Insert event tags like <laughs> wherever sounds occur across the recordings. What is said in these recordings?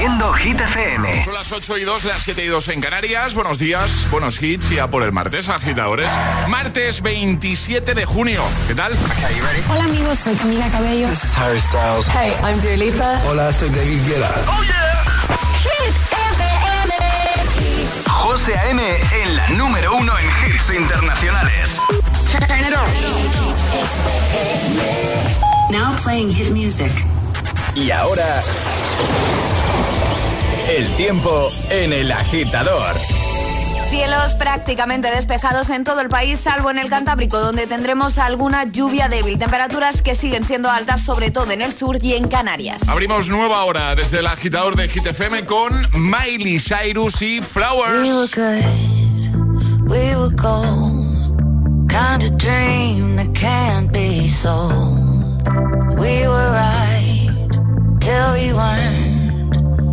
Hit FM. Son las 8 y 2, las 7 y 2 en Canarias. Buenos días, buenos hits y a por el martes, agitadores. Martes 27 de junio. ¿Qué tal? Hola amigos, soy Camila Cabello. This is Harry Styles. Hey, I'm Dua Lipa. Hola, soy David Guetta. ¡Oh, yeah! Hit FM. José A.M. en la número uno en hits internacionales. Turn it on. Now playing hit music. Y ahora... El tiempo en el agitador. Cielos prácticamente despejados en todo el país, salvo en el Cantábrico, donde tendremos alguna lluvia débil. Temperaturas que siguen siendo altas, sobre todo en el sur y en Canarias. Abrimos nueva hora desde el agitador de Hit FM con Miley Cyrus y Flowers. We were good, we were gold. Kind of dream that can't be sold. We were right till we weren't.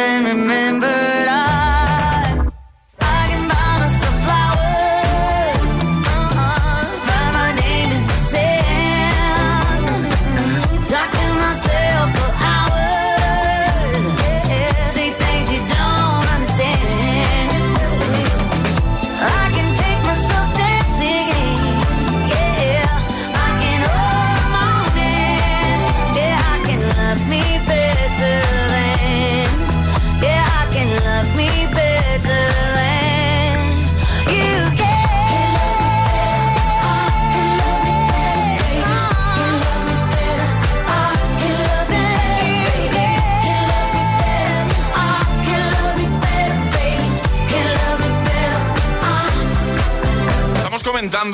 then remember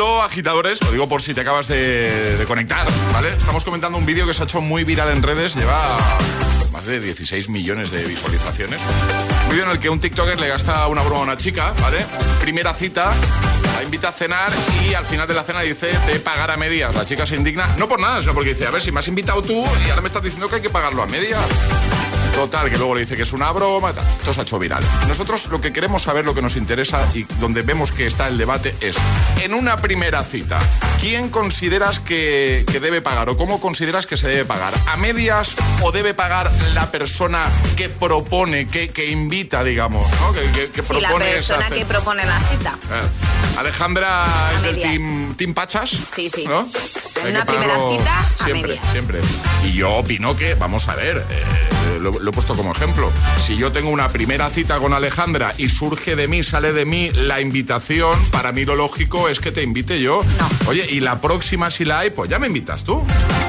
agitadores, lo digo por si te acabas de, conectar, ¿vale? Estamos comentando un vídeo que se ha hecho muy viral en redes, lleva más de 16 millones de visualizaciones. Un vídeo en el que un TikToker le gasta una broma a una chica, ¿vale? Primera cita, la invita a cenar y al final de la cena dice de pagar a medias. La chica se indigna, no por nada, sino porque dice, a ver, si me has invitado tú y ahora me estás diciendo que hay que pagarlo a medias. Total, que luego le dice que es una broma. tal. Esto se ha hecho viral. Nosotros lo que queremos saber, lo que nos interesa y donde vemos que está el debate es, en una primera cita, ¿quién consideras que, que debe pagar o cómo consideras que se debe pagar? ¿A medias o debe pagar la persona que propone, que, que invita, digamos, ¿no? que, que- que Sí, la propone esa persona que propone la cita. Eh, Alejandra es del team, team Pachas. Sí, sí. ¿no? En Hay una primera cita, a siempre, medias. siempre. Y yo opino que, vamos a ver, eh, lo, lo he puesto como ejemplo. Si yo tengo una primera cita con Alejandra y surge de mí, sale de mí la invitación, para mí lo lógico es que te invite yo. Oye, y la próxima si la hay, pues ya me invitas tú.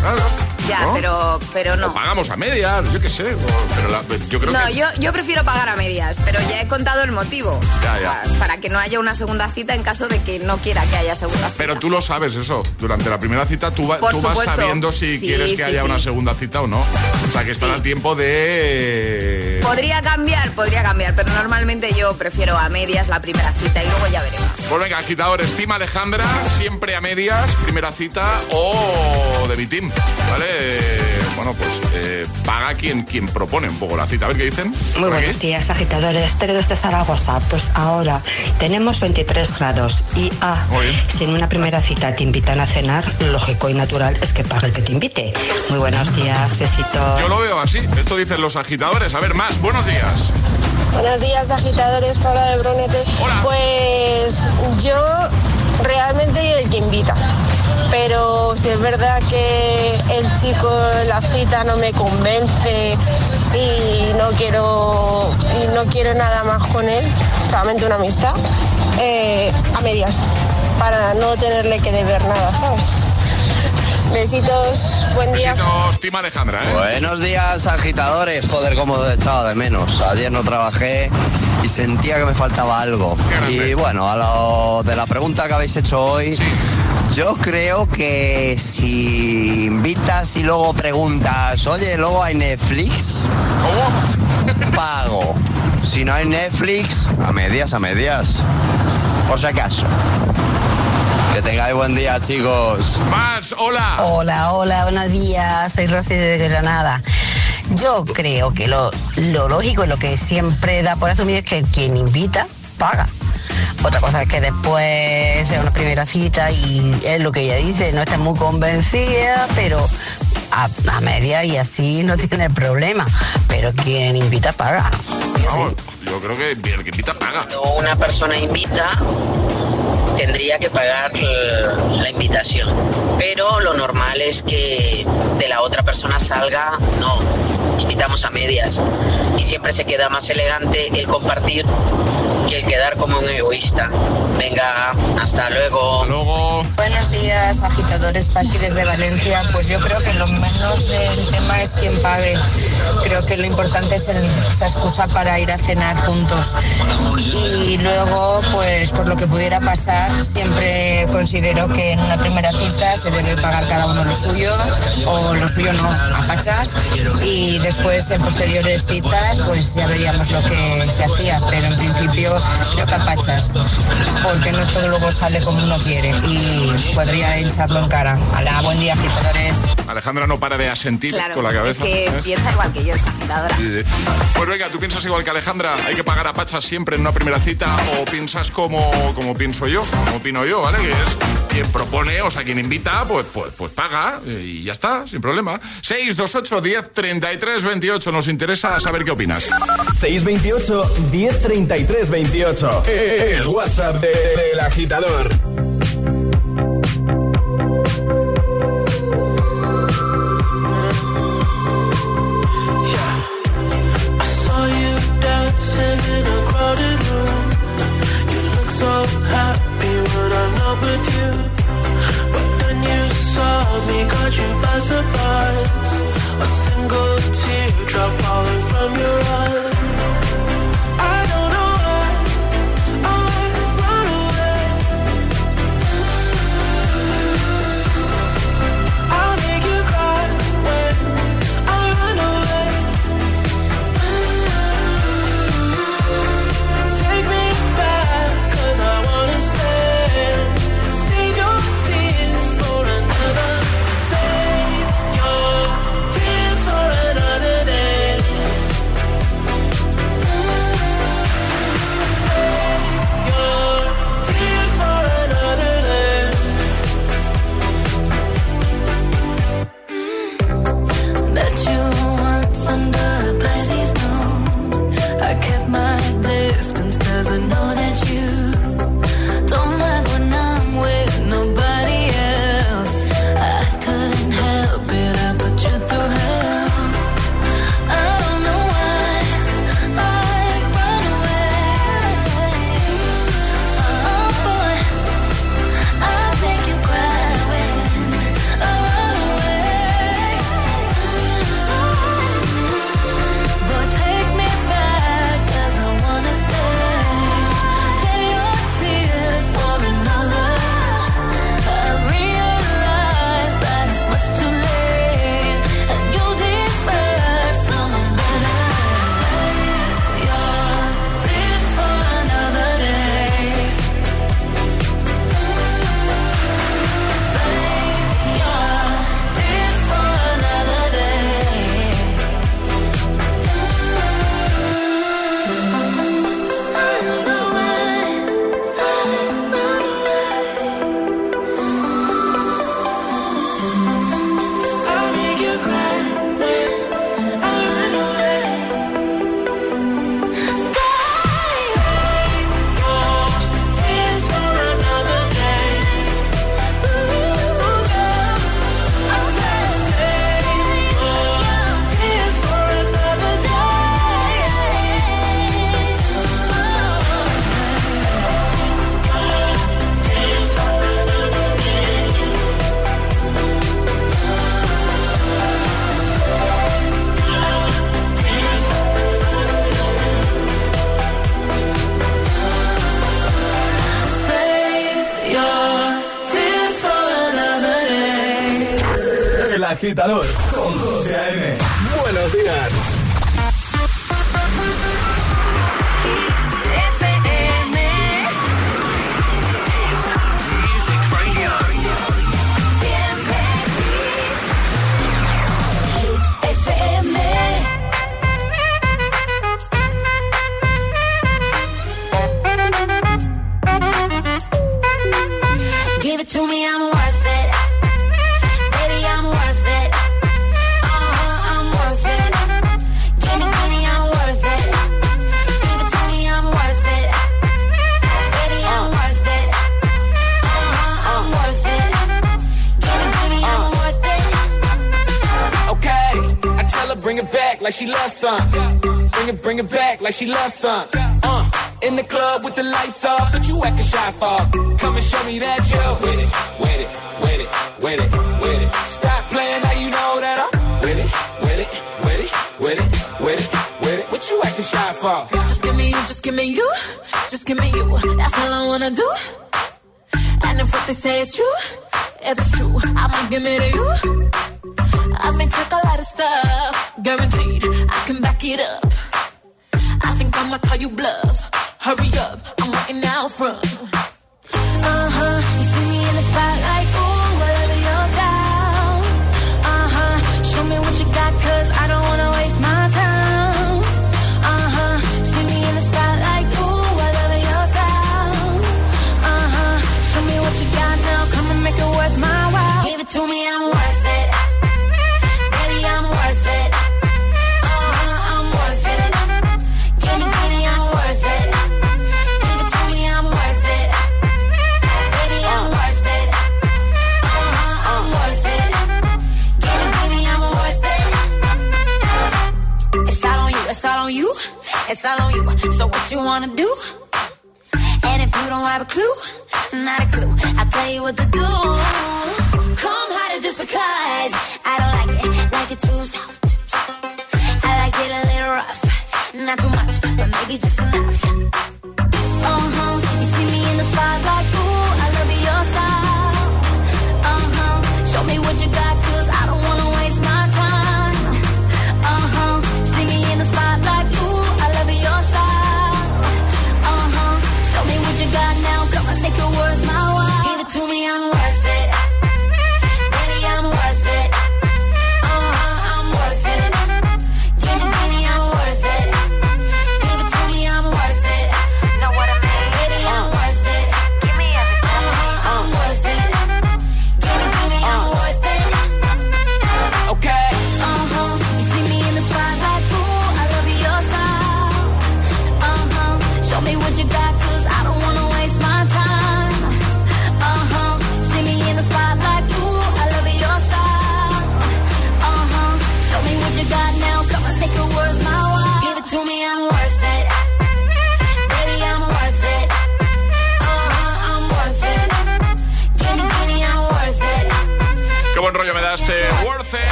Claro. Ya, ¿no? pero, pero O no. pagamos a medias, yo qué sé. Pero la- yo creo No, que. yo, yo prefiero pagar a medias, pero ya he contado el motivo. Ya, ya. Pa- Para que no haya una segunda cita en caso de que no quiera que haya segunda cita. Pero tú lo sabes eso. Durante la primera cita tú, va- tú vas sabiendo si Sí, quieres que sí, haya sí. una segunda cita o no. O sea, que estás Sí. a tiempo de. Podría cambiar, podría cambiar, pero normalmente yo prefiero a medias la primera cita y luego ya veremos. Pues venga, agitadores, Team Alejandra, siempre a medias, primera cita o de mi team, ¿vale? Eh, Bueno, pues eh, paga quien, quien propone un poco la cita. A ver qué dicen. Muy aquí. buenos días, agitadores. Tere desde Zaragoza. Pues ahora tenemos 23 grados y ah, si en una primera cita te invitan a cenar, lógico y natural es que pague el que te invite. Muy buenos días, besitos. Yo lo veo así. Esto dicen los agitadores. A ver, más. Buenos días. Buenos días, agitadores, Paula de Brunete. Hola. Pues yo realmente el que invita. Pero si es verdad que el chico en la cita no me convence y no quiero y no quiero nada más con él, solamente una amistad, eh, a medias, para no tenerle que deber nada, ¿sabes? Besitos, buen día. Besitos, Team Alejandra, ¿eh? Buenos días, agitadores. Joder, cómo he echado de menos. Ayer no trabajé y sentía que me faltaba algo. Y bueno, a lo de la pregunta que habéis hecho hoy, Sí. Yo creo que si invitas y luego preguntas, oye, luego hay Netflix, ¿Cómo? pago. Si no hay Netflix, a medias, a medias. Por si acaso. Que tengáis buen día, chicos. Más, hola. Hola, hola, buenos días. Soy Rosy de Granada. Yo creo que lo, lo lógico y lo que siempre da por asumir es que quien invita paga. Otra cosa es que después sea una primera cita y es lo que ella dice, no está muy convencida, pero a, a media y así no <laughs> tiene problema. Pero quien invita paga. Sí. yo creo que el que invita paga. Cuando una persona invita, tendría que pagar la invitación. Pero lo normal es que de la otra persona salga, no, invitamos a medias. Y siempre se queda más elegante el compartir que el quedar como un egoísta. Venga, hasta luego. Hasta luego. Buenos días, agitadores Paqui desde Valencia. Pues yo creo que lo menos del tema es quien pague. Creo que lo importante es el- esa excusa para ir a cenar juntos. Y luego, pues por lo que pudiera pasar, siempre considero que en una primera cita se debe pagar cada uno lo suyo, o lo suyo no, a pachas. Y después, en posteriores citas, pues ya veríamos lo que se hacía. Pero en principio, creo que a pachas, porque no todo luego sale como uno quiere y podría echarlo en cara. Hola, buen día, agitadores. Alejandra no para de asentir Claro, con la es cabeza. que ¿sabes? piensa igual que yo, esta agitadora. Sí, sí. Pues venga, ¿tú piensas igual que Alejandra? ¿Hay que pagar a pachas siempre en una primera cita? ¿O piensas como, como pienso yo? Como opino yo, ¿vale? Que es quien propone, o sea, quien invita, pues, pues, pues paga y ya está, sin problema. 628 10 33 28. Nos interesa saber qué opinas. 628 1033 28. El WhatsApp de- agitador. A crowded room. You look so happy agitador.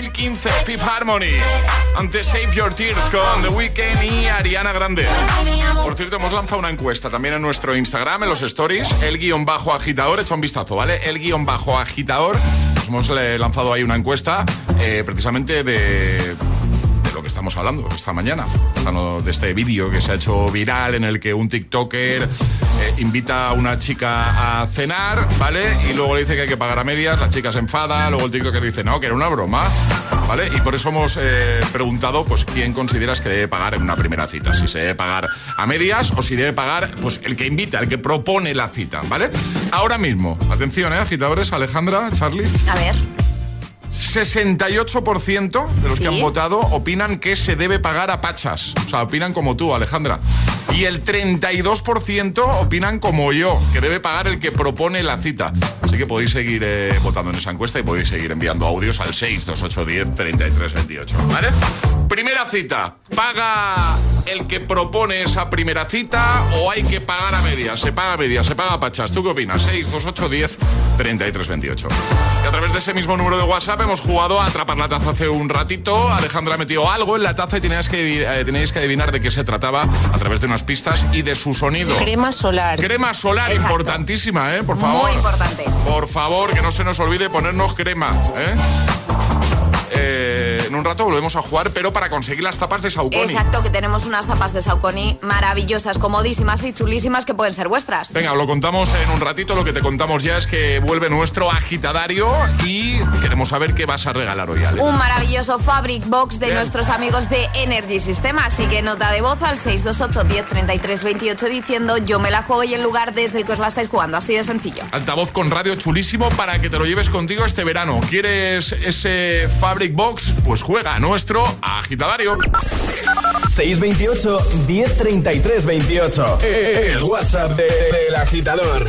2015, Fifth Harmony. Antes Save Your Tears con The Weeknd y Ariana Grande. Por cierto, hemos lanzado una encuesta también en nuestro Instagram, en los stories, el guion bajo agitador. Echa un vistazo, ¿vale? El guion bajo agitador. Nos hemos eh, lanzado ahí una encuesta eh, precisamente de hablando esta mañana, hablando de este vídeo que se ha hecho viral en el que un TikToker eh, invita a una chica a cenar, ¿vale? Y luego le dice que hay que pagar a medias, la chica se enfada, luego el TikToker dice, no, que era una broma, ¿vale? Y por eso hemos eh, preguntado, pues, ¿quién consideras que debe pagar en una primera cita? Si se debe pagar a medias o si debe pagar, pues, el que invita, el que propone la cita, ¿vale? Ahora mismo, atención, ¿eh? Agitadores, Alejandra, Charlie. A ver. 68% de los que han votado opinan que se debe pagar a pachas. O sea, opinan como tú, Alejandra. Y el 32% opinan como yo, que debe pagar el que propone la cita. Así que podéis seguir eh, votando en esa encuesta y podéis seguir enviando audios al 62810 3328. ¿Vale? Primera cita, paga el que propone esa primera cita o hay que pagar a medias? Se paga a medias, se paga a pachas. ¿Tú qué opinas? 628 10 33 28. Y a través de ese mismo número de WhatsApp hemos jugado a atrapar la taza hace un ratito. Alejandra ha metido algo en la taza y teníais que, eh, teníais que adivinar de qué se trataba a través de unas pistas y de su sonido. Crema solar. Crema solar, Exacto. importantísima, ¿eh? Por favor. Muy importante. Por favor, que no se nos olvide ponernos crema, ¿eh? Eh, en un rato volvemos a jugar, pero para conseguir las tapas de Saucony. Exacto, que tenemos unas tapas de Saucony maravillosas, comodísimas y chulísimas que pueden ser vuestras. Venga, lo contamos en un ratito. Lo que te contamos ya es que vuelve nuestro agitadario y queremos saber qué vas a regalar hoy, Ale. Un maravilloso Fabric Box de Bien. nuestros amigos de Energy System. Así que nota de voz al 628 10 33 28 diciendo yo me la juego y el lugar desde el que os la estáis jugando. Así de sencillo. Altavoz con radio chulísimo para que te lo lleves contigo este verano. ¿Quieres ese Fabric Box? Pues juega nuestro agitadario. 628 1033 28. El WhatsApp de- del agitador.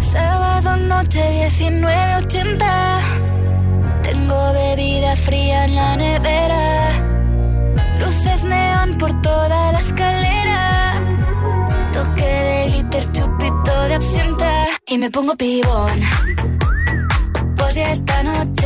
Sábado noche 1980. Tengo bebida fría en la nevera. Luces neón por toda la escalera. Toque de glitter, chupito de absenta. Y me pongo pibón. Pues ya esta noche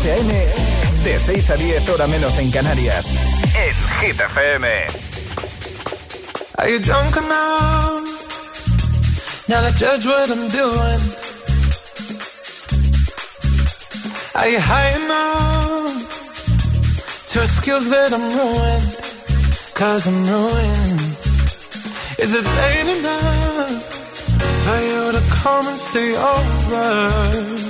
José A.M. De 6 a 10 hora menos en Canarias. En Hit FM. Are you drunk enough? Now to judge what I'm doing. Are you high enough to excuse that I'm ruined? Cause I'm ruined. Is it late enough for you to come and stay over?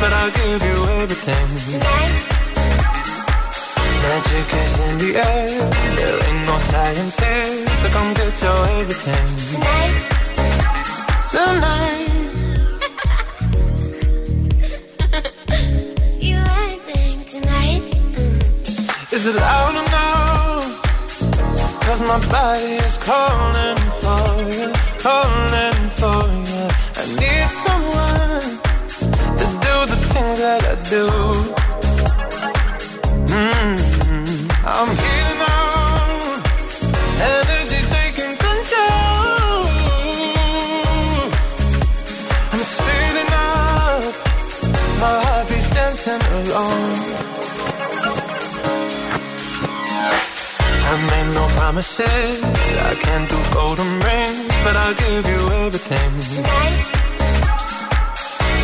but I'll give you everything. Tonight. Magic is in the air. There ain't no science here, so come get your everything. Tonight. Tonight. <laughs> You acting tonight? Mm. Is it loud or no? Cause my body is calling for you, calling do. Mm, I'm healing on, energy taking control. I'm speeding up, my heart beats dancing alone. I made no promises. I can't do golden rings, but I'll give you everything. Tonight.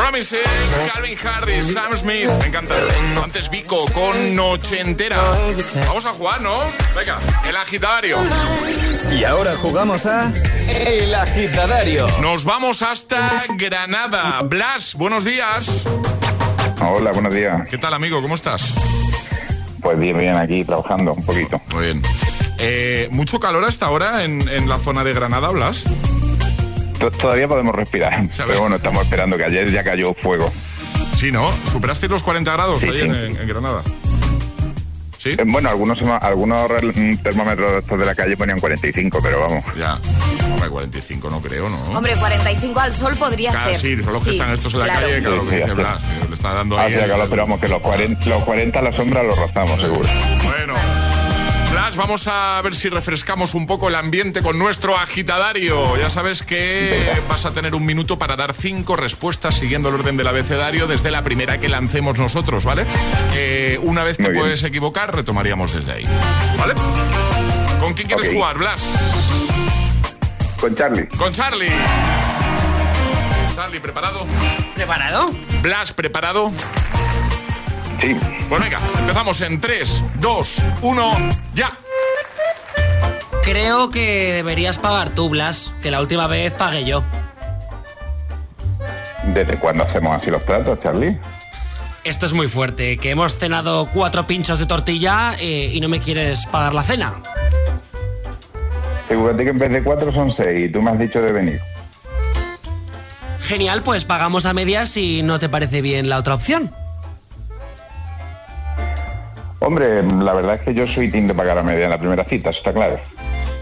Promises, Calvin Harris, Sam Smith, me encanta. Antes Vico con Noche Entera. Vamos a jugar, ¿no? Venga, el agitadario. Y ahora jugamos a El Agitadario. Nos vamos hasta Granada. Blas, buenos días. Hola, buenos días. ¿Qué tal, amigo? ¿Cómo estás? Pues bien, bien, aquí trabajando un poquito. Muy bien. Eh, ¿Mucho calor hasta ahora en, en la zona de Granada, Blas? Todavía podemos respirar, pero bueno, estamos esperando que ayer ya cayó fuego. Sí, ¿no? ¿Superaste los 40 grados Sí, ahí sí. En, en Granada? ¿Sí? Eh, Bueno, algunos algunos mm, termómetros de estos de la calle ponían 45, pero vamos. Ya. Hombre, 45 no creo, ¿no? Hombre, 45 al sol podría Claro, ser. sí, son los que están estos en la claro. calle, claro, lo que Sí, dice sí, Blas. Le está dando ahí. Hacía el- calor, pero vamos, que los 40, los 40 a la sombra los rozamos, seguro. Vamos a ver si refrescamos un poco el ambiente con nuestro agitadario. Ya sabes que vas a tener un minuto para dar cinco respuestas siguiendo el orden del abecedario desde la primera que lancemos nosotros, ¿vale? Eh, una vez te Muy bien. puedes equivocar, retomaríamos desde ahí. ¿Vale? ¿Con quién quieres jugar, Blas? Con Charlie. Con Charlie. Charlie, ¿preparado? ¿Preparado? Blas, ¿preparado? Sí. Pues venga, empezamos en 3, 2, 1, ya. Creo que deberías pagar tú, Blas, que la última vez pagué yo. ¿Desde cuándo hacemos así los platos, Charlie? Esto es muy fuerte, que hemos cenado cuatro pinchos de tortilla eh, y no me quieres pagar la cena. Segúrate que en vez de cuatro son seis y tú me has dicho de venir. Genial, pues pagamos a medias si no te parece bien la otra opción. Hombre, la verdad es que yo soy team de pagar a media en la primera cita, eso está claro.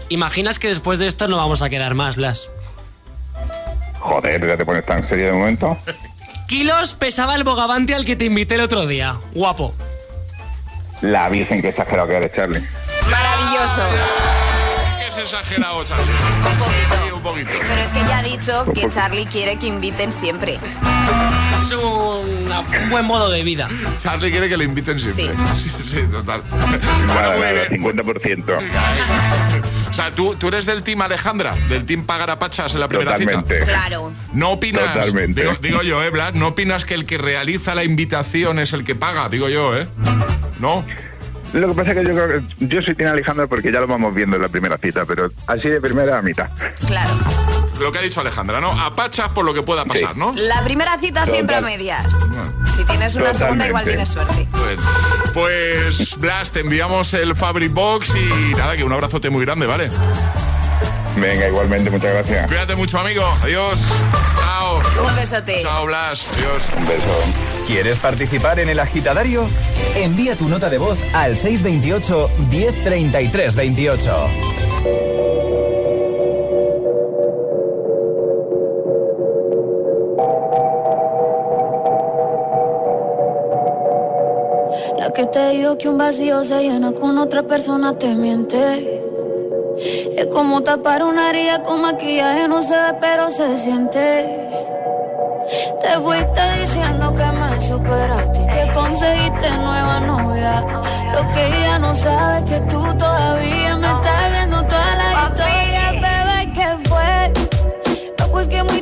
Imaginas que después de esto no vamos a quedar más, Blas. Joder, ya te pones tan serio de momento. Kilos pesaba el bogavante al que te invité el otro día. Guapo. La virgen que exagerado que eres, Charlie. Maravilloso. Que es exagerado, Charlie. Un poquito. Sí, un poquito. Pero es que ya ha dicho que Charlie quiere que inviten siempre. Es un, un buen modo de vida. Charlie quiere que le inviten siempre. Sí, <laughs> sí, total. Nada, nada, 50%. O sea, ¿tú, tú eres del team Alejandra, del team pagar a pachas en la primera Totalmente. cita. Claro. No opinas, Totalmente. Digo, digo yo, ¿eh, Blas? No opinas que el que realiza la invitación es el que paga, digo yo, ¿eh? ¿No? Lo que pasa es que yo creo que yo soy Tina Alejandra porque ya lo vamos viendo en la primera cita, pero así de primera a mitad. Claro. Lo que ha dicho Alejandra, ¿no? A pachas por lo que pueda pasar, ¿no? La primera cita siempre a medias. Si tienes una segunda, igual tienes suerte. Pues, pues, Blas, te enviamos el Fabric Box y nada, que un abrazote muy grande, ¿vale? Venga, igualmente, muchas gracias. Cuídate mucho, amigo. Adiós. Chao. Un besote. Chao, Blas. Adiós. Un beso. ¿Quieres participar en el agitadario? Envía tu nota de voz al 628 1033 28. La que te dijo que un vacío se llena con otra persona te miente. Es como tapar una herida con maquillaje, no se ve, pero se siente. Te fuiste diciendo que me superaste y te conseguiste nueva novia. Lo que ella no sabe es que tú todavía me estás viendo toda la historia, bebé, ¿qué fue? No, pues que muy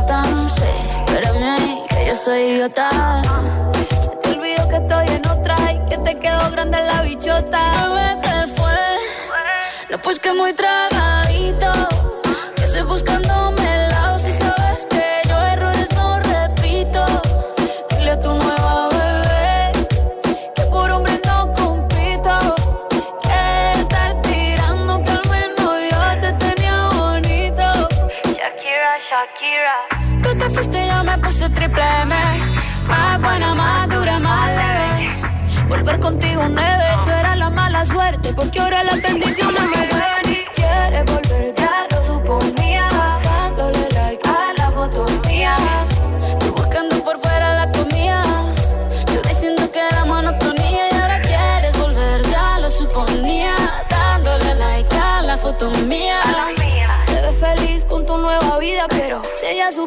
yo soy idiota. Se te olvidó que estoy en otra y que te quedó grande la bichota. Bebé, ¿qué fue? No, pues que muy tragadito. Que estoy buscándome puse triple M. Más buena, más dura, más leve. Volver contigo nueve, tú eras la mala suerte, porque ahora las bendiciones me ven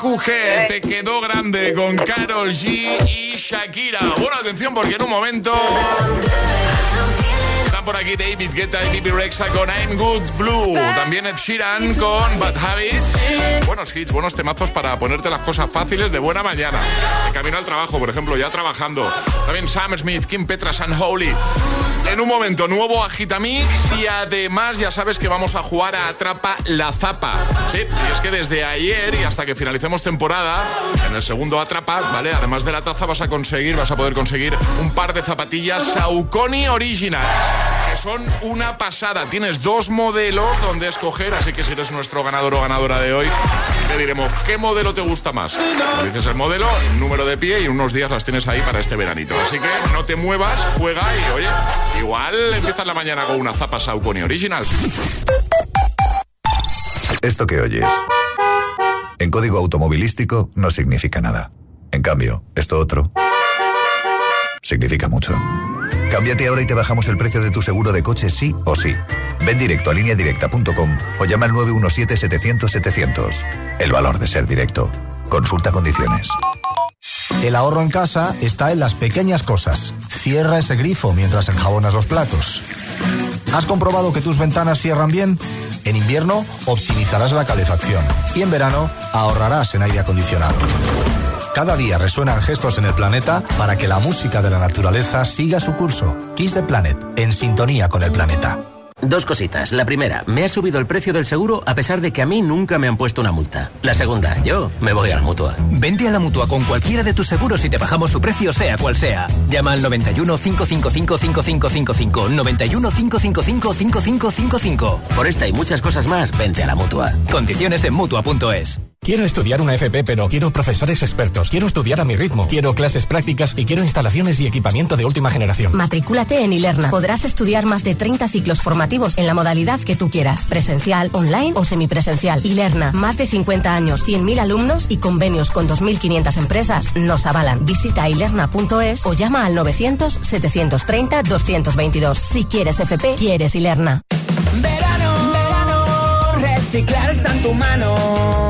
TQG te quedó grande con Carol G y Shakira. Bueno, atención porque en un momento por aquí David Guetta y Bibi Rexa con I'm Good Blue. También Ed Sheeran con Bad Habits. Buenos hits, buenos temazos para ponerte las cosas fáciles de buena mañana. De camino al trabajo, por ejemplo, ya trabajando. También Sam Smith, Kim Petras and Holy. En un momento, nuevo Agitamix y además ya sabes que vamos a jugar a Atrapa la Zapa. Sí, y es que desde ayer y hasta que finalicemos temporada, en el segundo Atrapa, ¿vale? Además de la taza vas a conseguir, vas a poder conseguir un par de zapatillas Saucony Originals, que son una pasada. Tienes dos modelos donde escoger, así que si eres nuestro ganador o ganadora de hoy, te diremos qué modelo te gusta más. Dices el modelo, el número de pie y unos días las tienes ahí para este veranito. Así que no te muevas, juega y oye, igual empiezas la mañana con una zapa Saucony Original. Esto que oyes, en código automovilístico no significa nada. En cambio, esto otro significa mucho. Cámbiate ahora y te bajamos el precio de tu seguro de coche sí o sí. Ven directo a lineadirecta.com o llama al 917-700-700. El valor de ser directo. Consulta condiciones. El ahorro en casa está en las pequeñas cosas. Cierra ese grifo mientras enjabonas los platos. ¿Has comprobado que tus ventanas cierran bien? En invierno optimizarás la calefacción y en verano ahorrarás en aire acondicionado. Cada día resuenan gestos en el planeta para que la música de la naturaleza siga su curso. Kiss the Planet, en sintonía con el planeta. Dos cositas. La primera, me ha subido el precio del seguro a pesar de que a mí nunca me han puesto una multa. La segunda, yo me voy a la mutua. Vente a la mutua con cualquiera de tus seguros y te bajamos su precio, sea cual sea. Llama al 91 555 5555. 91 555 5555. Por esta y muchas cosas más, vente a la mutua. Condiciones en mutua.es. Quiero estudiar una FP, pero quiero profesores expertos. Quiero estudiar a mi ritmo. Quiero clases prácticas y quiero instalaciones y equipamiento de última generación. Matricúlate en Ilerna. Podrás estudiar más de 30 ciclos formativos en la modalidad que tú quieras. Presencial, online o semipresencial. Ilerna. Más de 50 años, 100.000 alumnos y convenios con 2.500 empresas nos avalan. Visita ilerna.es o llama al 900-730-222. Si quieres FP, quieres Ilerna. Verano, verano, reciclar está en tu mano.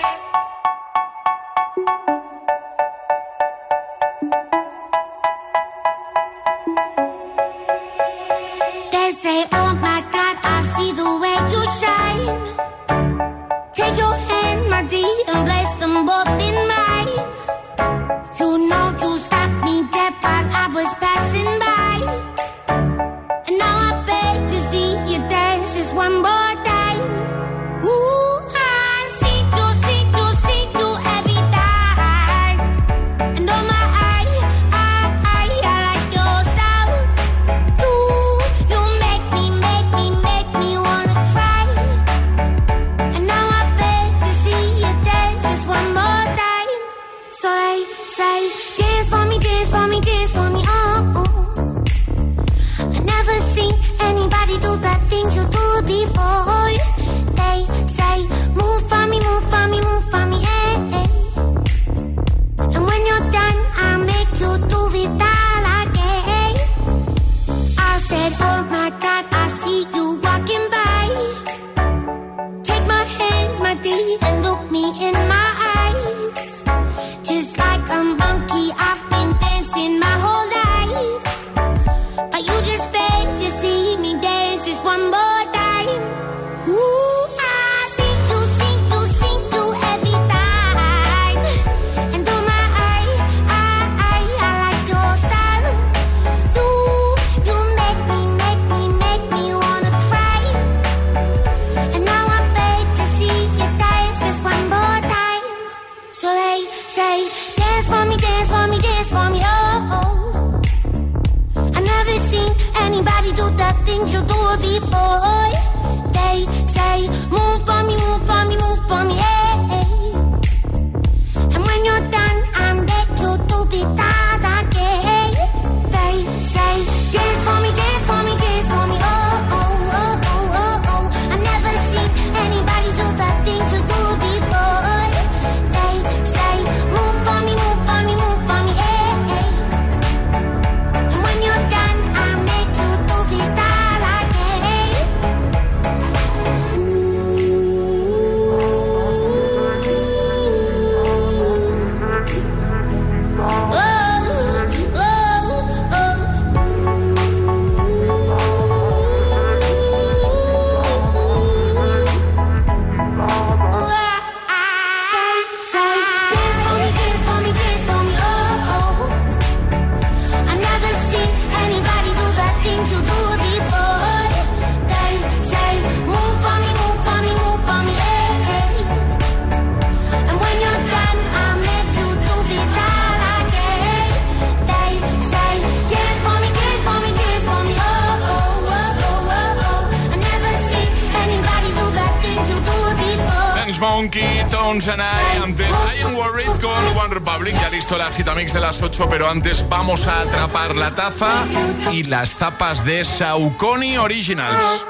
Las 8, pero antes vamos a atrapar la taza y las zapas de Saucony Originals.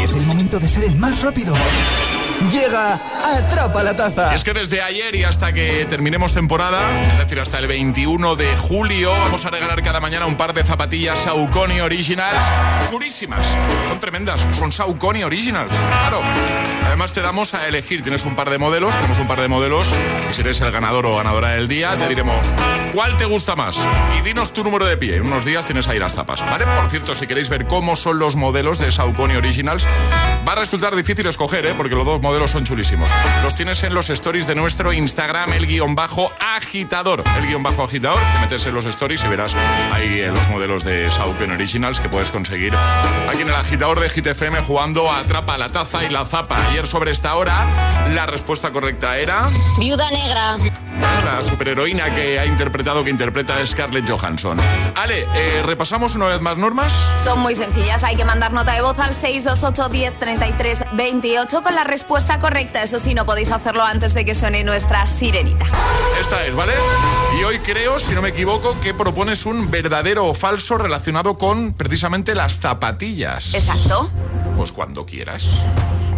Es el momento de ser el más rápido. Llega Atrapa la Taza. Es que desde ayer y hasta que terminemos temporada, es decir, hasta el 21 de julio, vamos a regalar cada mañana un par de zapatillas Saucony Originals chulísimas. Son tremendas, son Saucony Originals, claro. Además te damos a elegir, tienes un par de modelos, tenemos un par de modelos y si eres el ganador o ganadora del día, te diremos cuál te gusta más y dinos tu número de pie. En unos días tienes ahí las tapas, ¿vale? Por cierto, si queréis ver cómo son los modelos de Saucony Originals, va a resultar difícil escoger, ¿eh? Porque los dos modelos son chulísimos. Los tienes en los stories de nuestro Instagram, el guion bajo agitador. El guion bajo agitador, te metes en los stories y verás ahí eh, los modelos de Saucony Originals que puedes conseguir aquí en el agitador de GTFM jugando a Atrapa la taza y la zapa. Ayer sobre esta hora, la respuesta correcta era... Viuda negra. La superheroína que ha interpretado, que interpreta a Scarlett Johansson. Ale, eh, repasamos una vez más normas. Son muy sencillas, hay que mandar nota de voz al 628 10 33 28 con la respuesta correcta. Eso sí, no podéis hacerlo antes de que suene nuestra sirenita. Esta es, ¿vale? Y hoy creo, si no me equivoco, que propones un verdadero o falso relacionado con precisamente las zapatillas. Exacto. Pues cuando quieras.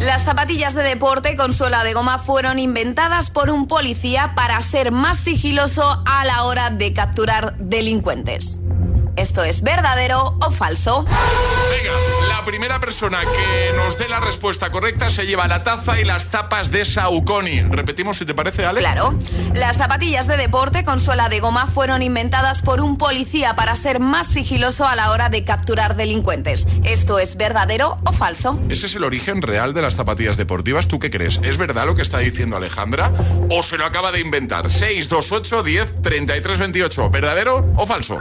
Las zapatillas de deporte con suela de goma fueron inventadas por un policía para ser más sigiloso a la hora de capturar delincuentes. ¿Esto es verdadero o falso? Venga, la primera persona que nos dé la respuesta correcta se lleva la taza y las tapas de Saucony. Repetimos si te parece, Ale. Claro. Las zapatillas de deporte con suela de goma fueron inventadas por un policía para ser más sigiloso a la hora de capturar delincuentes. ¿Esto es verdadero o falso? ¿Ese es el origen real de las zapatillas deportivas? ¿Tú qué crees? ¿Es verdad lo que está diciendo Alejandra? ¿O se lo acaba de inventar? 628 10 33 28. ¿Verdadero o falso?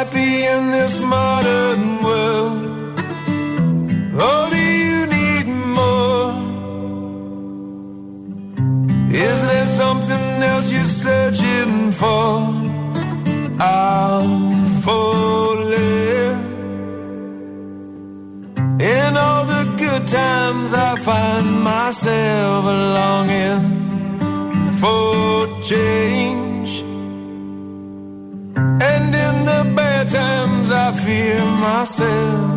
happy in this modern world? Or do you need more? Is there something else you're searching for? I'm falling. In all the good times, I find myself longing for change. I fear myself.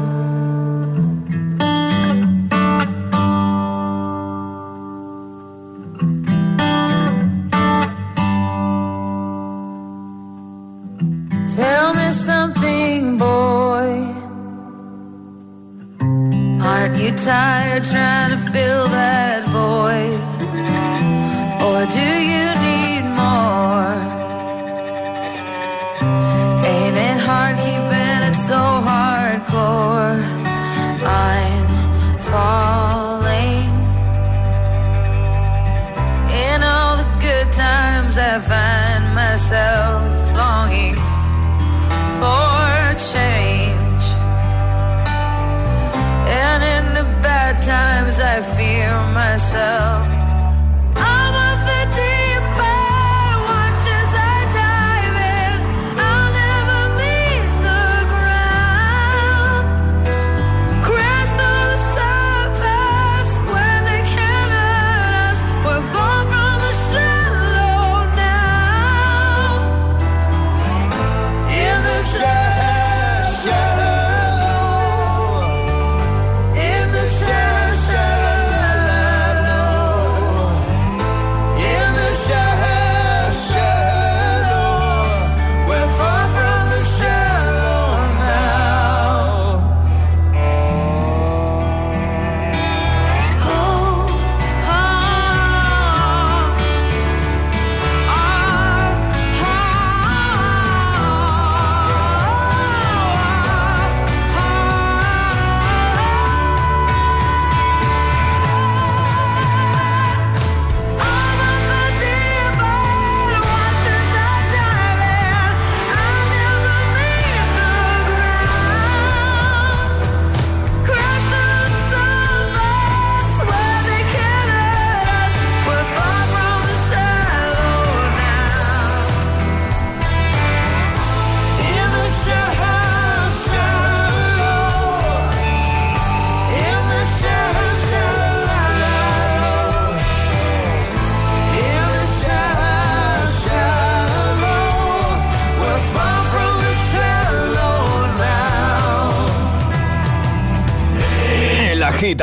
Tell me something, boy. Aren't you tired trying to fill that myself.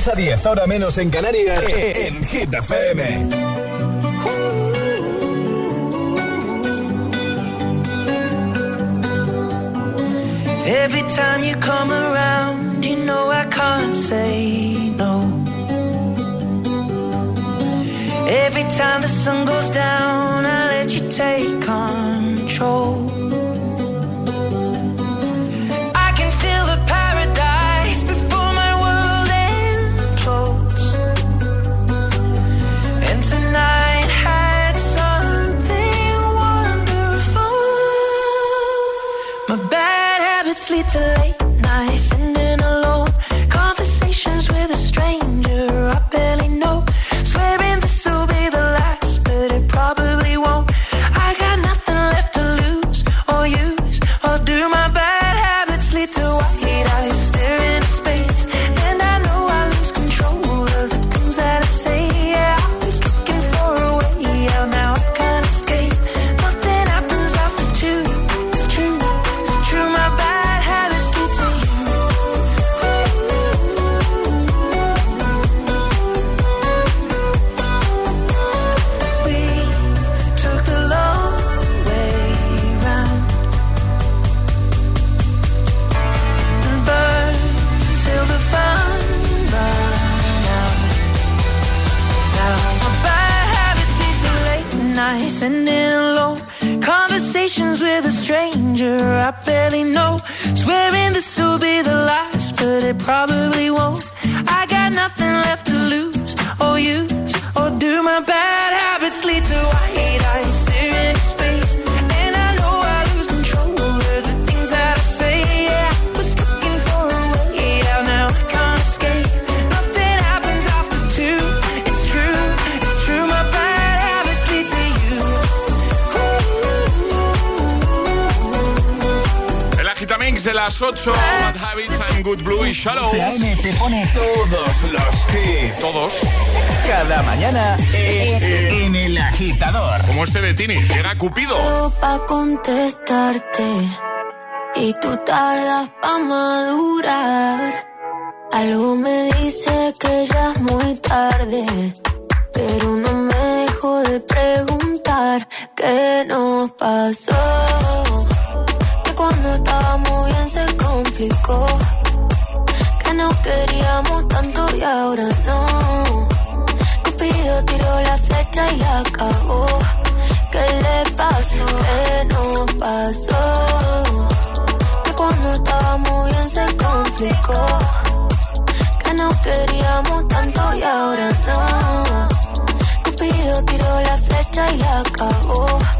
6 a 10, ahora menos en Canarias, en Hit FM. Every time you come around, you know I can't say no. Every time the sun goes down, I let you take Barely know. Swearing this will be the last, but it probably las 8, Bad Habits, I'm Good Blue y Shallow. CM te pone todos los hits. Todos. Cada mañana en, en El Agitador. Como este de Tini, llega Cupido. pa' contestarte y tú tardas pa' madurar. Algo me dice que ya es muy tarde, pero no me dejo de preguntar qué nos pasó. Que cuando bien que nos queríamos tanto y ahora no. Cupido tiró la flecha y la acabó. ¿Qué le pasó? ¿Qué nos pasó? Que cuando estábamos bien se complicó. Que nos queríamos tanto y ahora no. Cupido tiró la flecha y la acabó.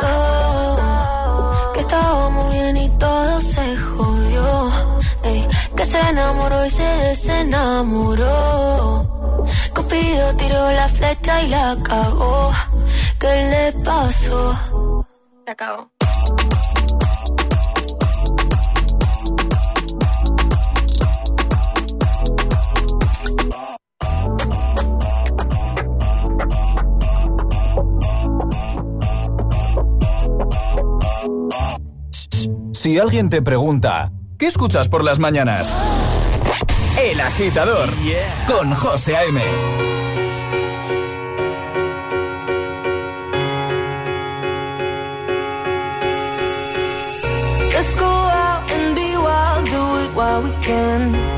Enamoró y se desenamoró. Cupido tiró la flecha y la cagó. ¿Qué le pasó? Se acabó. Si alguien te pregunta, ¿qué escuchas por las mañanas? El agitador con José A.M. Let's go out and be wild, do it while we can.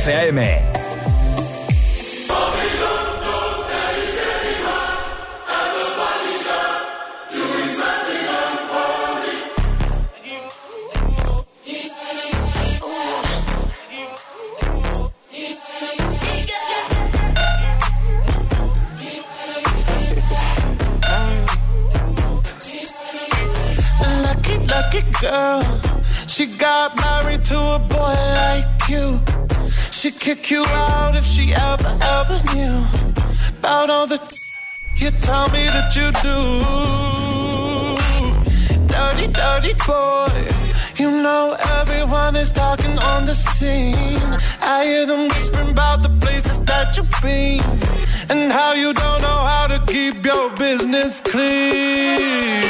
14 AM. how you don't know how to keep your business clean.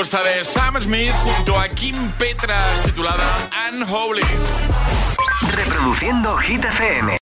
propuesta de Sam Smith junto a Kim Petras titulada Unholy. Reproduciendo Hit FM.